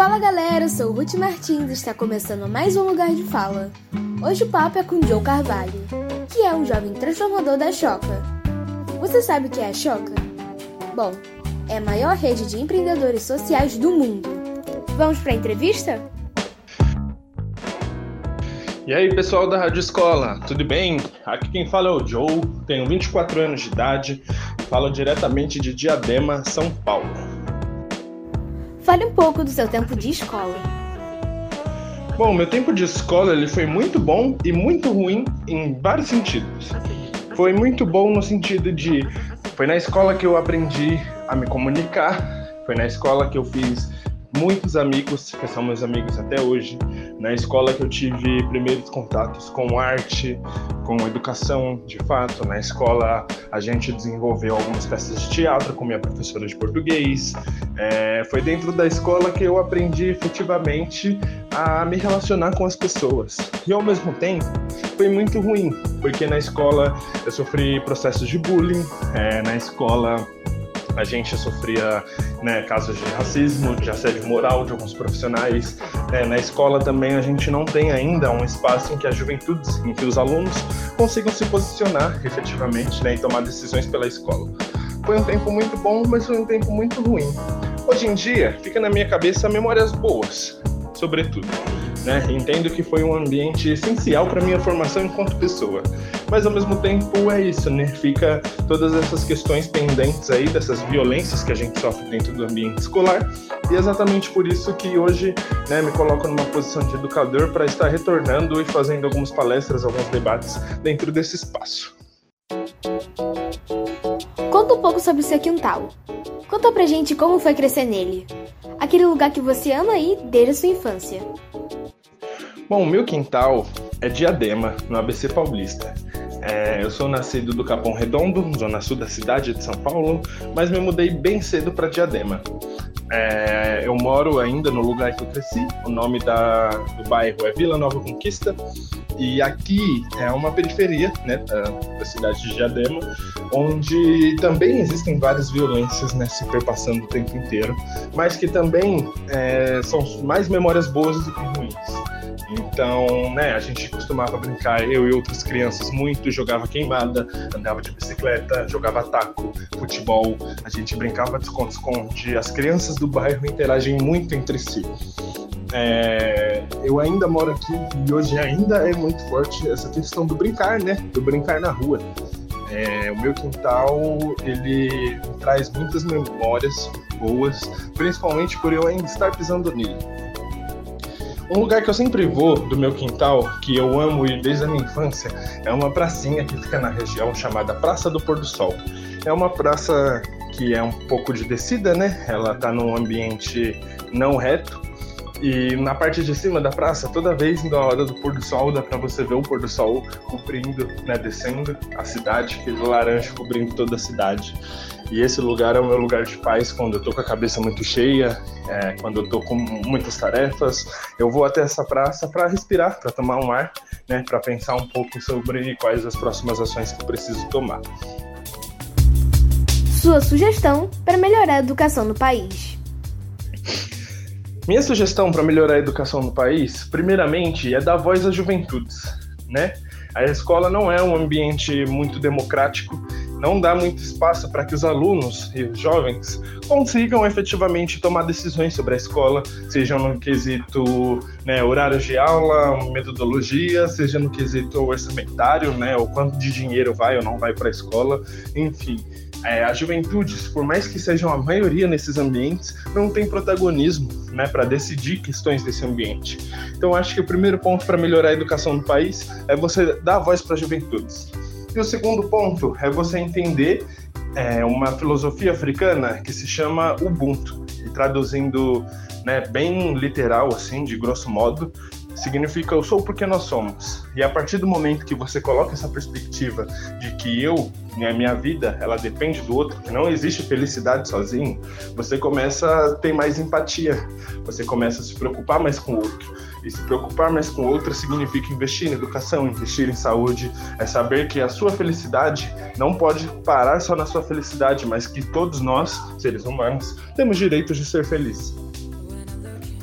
Fala galera, eu sou Ruth Martins e está começando mais um Lugar de Fala. Hoje o papo é com Joe Carvalho, que é um jovem transformador da Choca. Você sabe o que é a Choca? Bom, é a maior rede de empreendedores sociais do mundo. Vamos para a entrevista? E aí, pessoal da Rádio Escola, tudo bem? Aqui quem fala é o Joe, tenho 24 anos de idade, falo diretamente de Diadema, São Paulo. Fale um pouco do seu tempo de escola. Bom, meu tempo de escola ele foi muito bom e muito ruim em vários sentidos. Foi muito bom no sentido de foi na escola que eu aprendi a me comunicar, foi na escola que eu fiz muitos amigos, que são meus amigos até hoje. Na escola que eu tive primeiros contatos com arte, com educação, de fato. Na escola a gente desenvolveu algumas peças de teatro com minha professora de português. É, foi dentro da escola que eu aprendi efetivamente a me relacionar com as pessoas. E ao mesmo tempo foi muito ruim, porque na escola eu sofri processos de bullying, é, na escola a gente sofria né, casos de racismo, de assédio moral de alguns profissionais. É, na escola também a gente não tem ainda um espaço em que a juventude, em que os alunos consigam se posicionar efetivamente né, e tomar decisões pela escola. Foi um tempo muito bom, mas foi um tempo muito ruim. Hoje em dia, fica na minha cabeça memórias boas, sobretudo. Né? Entendo que foi um ambiente essencial para minha formação enquanto pessoa. Mas ao mesmo tempo é isso, né? Fica todas essas questões pendentes aí dessas violências que a gente sofre dentro do ambiente escolar. E é exatamente por isso que hoje, né, me coloco numa posição de educador para estar retornando e fazendo algumas palestras, alguns debates dentro desse espaço. Conta um pouco sobre o seu quintal. Conta pra gente como foi crescer nele. Aquele lugar que você ama aí desde a sua infância. Bom, o meu quintal é Diadema, no ABC Paulista. É, eu sou nascido do Capão Redondo, zona sul da cidade de São Paulo, mas me mudei bem cedo para Diadema. É, eu moro ainda no lugar que eu cresci, o nome da, do bairro é Vila Nova Conquista, e aqui é uma periferia né, da, da cidade de Diadema, onde também existem várias violências né, se perpassando o tempo inteiro, mas que também é, são mais memórias boas do que ruins. Então, né, a gente costumava brincar, eu e outras crianças, muito, jogava queimada, andava de bicicleta, jogava taco, futebol, a gente brincava de esconde-esconde. As crianças do bairro interagem muito entre si. É, eu ainda moro aqui e hoje ainda é muito forte essa questão do brincar, né? Do brincar na rua. É, o meu quintal ele traz muitas memórias boas, principalmente por eu ainda estar pisando nele. Um lugar que eu sempre vou do meu quintal, que eu amo ir desde a minha infância, é uma pracinha que fica na região chamada Praça do Pôr do Sol. É uma praça que é um pouco de descida, né? Ela tá num ambiente não reto. E na parte de cima da praça, toda vez na hora do pôr do sol, dá para você ver o pôr do sol cobrindo, né, descendo a cidade, aquele laranja cobrindo toda a cidade. E esse lugar é o meu lugar de paz quando eu tô com a cabeça muito cheia, é, quando eu tô com muitas tarefas. Eu vou até essa praça para respirar, para tomar um ar, né, para pensar um pouco sobre quais as próximas ações que eu preciso tomar. Sua sugestão para melhorar a educação no país. Minha sugestão para melhorar a educação no país, primeiramente, é dar voz às juventudes, né? A escola não é um ambiente muito democrático, não dá muito espaço para que os alunos e os jovens consigam efetivamente tomar decisões sobre a escola, seja no quesito né, horários de aula, metodologia, seja no quesito orçamentário, né, o quanto de dinheiro vai ou não vai para a escola, enfim. É, as juventudes, por mais que sejam a maioria nesses ambientes, não tem protagonismo né, para decidir questões desse ambiente. Então, acho que o primeiro ponto para melhorar a educação do país é você dar voz para as juventudes. E o segundo ponto é você entender é, uma filosofia africana que se chama Ubuntu, e traduzindo né, bem literal, assim, de grosso modo, significa eu sou porque nós somos. E a partir do momento que você coloca essa perspectiva de que eu, né, minha vida, ela depende do outro, que não existe felicidade sozinho, você começa a ter mais empatia, você começa a se preocupar mais com o outro. E se preocupar mais com o outro significa investir em educação, investir em saúde, é saber que a sua felicidade não pode parar só na sua felicidade, mas que todos nós, seres humanos, temos direito de ser felizes.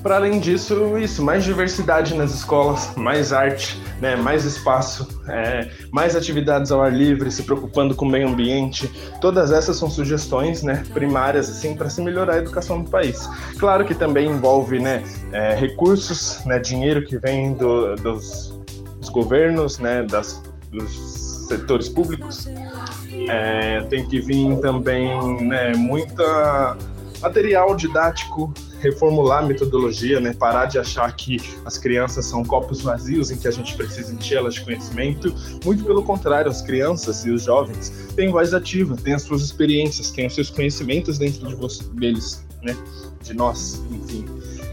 Para além disso, isso, mais diversidade nas escolas, mais arte, né, mais espaço, é, mais atividades ao ar livre, se preocupando com o meio ambiente. Todas essas são sugestões né, primárias assim, para se melhorar a educação do país. Claro que também envolve né, é, recursos, né, dinheiro que vem do, dos, dos, governos, né, das, dos setores públicos. É, tem que vir também né, muita material didático, reformular a metodologia, né? parar de achar que as crianças são copos vazios em que a gente precisa encher-las de conhecimento. Muito pelo contrário, as crianças e os jovens têm voz ativa, têm as suas experiências, têm os seus conhecimentos dentro de você, deles, né? de nós, enfim.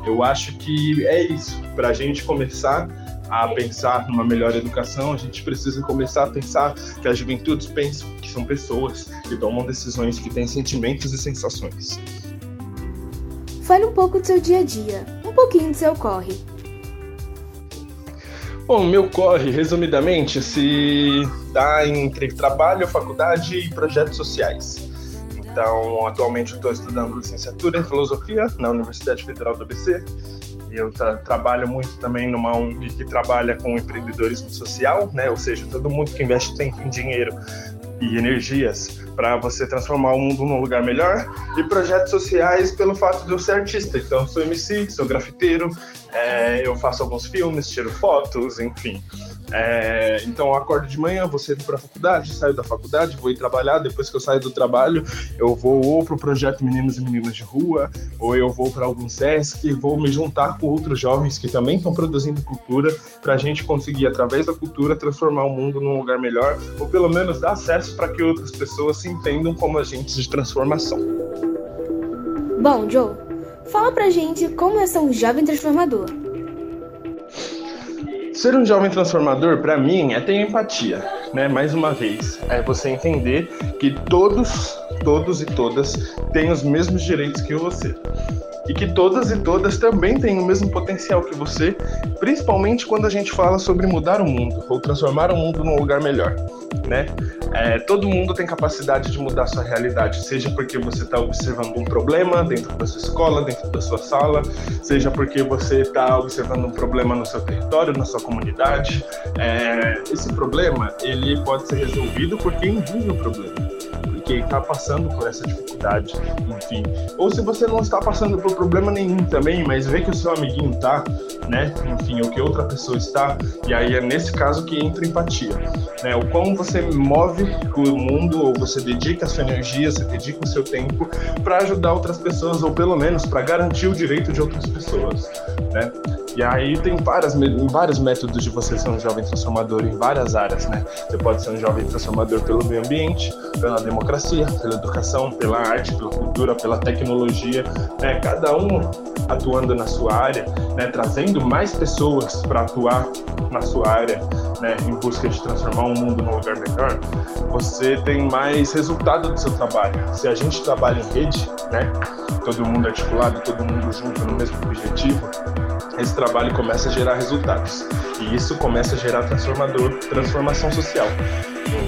Eu acho que é isso, para a gente começar a pensar numa melhor educação, a gente precisa começar a pensar que as juventudes pensam que são pessoas que tomam decisões, que têm sentimentos e sensações. Fale um pouco do seu dia a dia, um pouquinho do seu corre. Bom, meu corre, resumidamente, se dá entre trabalho, faculdade e projetos sociais. Então, atualmente estou estudando licenciatura em filosofia na Universidade Federal do ABC. Eu tra trabalho muito também numa ONG que trabalha com empreendedorismo social, né? Ou seja, todo mundo que investe tempo em dinheiro e energias para você transformar o mundo num lugar melhor, e projetos sociais pelo fato de eu ser artista. Então, sou MC, sou grafiteiro, é, eu faço alguns filmes, tiro fotos, enfim. É, então eu acordo de manhã, vou cedo para a faculdade, saio da faculdade, vou ir trabalhar. Depois que eu saio do trabalho, eu vou ou para o projeto Meninos e Meninas de Rua, ou eu vou para algum SESC, vou me juntar com outros jovens que também estão produzindo cultura, para a gente conseguir, através da cultura, transformar o mundo num lugar melhor, ou pelo menos dar acesso para que outras pessoas se entendam como agentes de transformação. Bom, Joe, fala pra gente como é ser um jovem transformador. Ser um jovem transformador, para mim, é ter empatia, né? Mais uma vez, é você entender que todos, todos e todas têm os mesmos direitos que você e que todas e todas também têm o mesmo potencial que você, principalmente quando a gente fala sobre mudar o mundo ou transformar o mundo num lugar melhor, né? É, todo mundo tem capacidade de mudar sua realidade, seja porque você está observando um problema dentro da sua escola, dentro da sua sala, seja porque você está observando um problema no seu território, na sua comunidade. É, esse problema ele pode ser resolvido por quem vive o problema que está passando por essa dificuldade, enfim. Ou se você não está passando por problema nenhum também, mas vê que o seu amiguinho tá, né? Enfim, ou que outra pessoa está, e aí é nesse caso que entra empatia, né? O quão você move o mundo, ou você dedica a sua energia, você dedica o seu tempo para ajudar outras pessoas, ou pelo menos para garantir o direito de outras pessoas, né? E aí tem várias, vários métodos de você ser um jovem transformador em várias áreas, né? Você pode ser um jovem transformador pelo meio ambiente, pela democracia, pela educação, pela arte, pela cultura, pela tecnologia, né? Cada um atuando na sua área, né? Trazendo mais pessoas para atuar na sua área, né? Em busca de transformar o mundo num lugar melhor, você tem mais resultado do seu trabalho. Se a gente trabalha em rede, né? Todo mundo articulado, todo mundo junto no mesmo objetivo, esse trabalho começa a gerar resultados. E isso começa a gerar transformador, transformação social.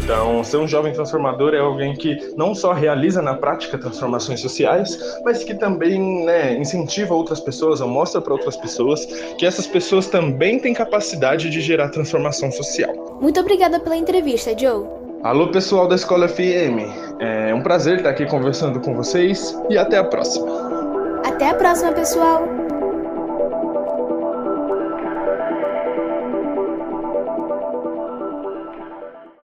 Então, ser um jovem transformador é alguém que não só realiza na prática transformações sociais, mas que também né, incentiva outras pessoas, ou mostra para outras pessoas que essas pessoas também têm capacidade de gerar transformação social. Muito obrigada pela entrevista, Joe. Alô, pessoal da Escola FM. É um prazer estar aqui conversando com vocês e até a próxima. Até a próxima, pessoal.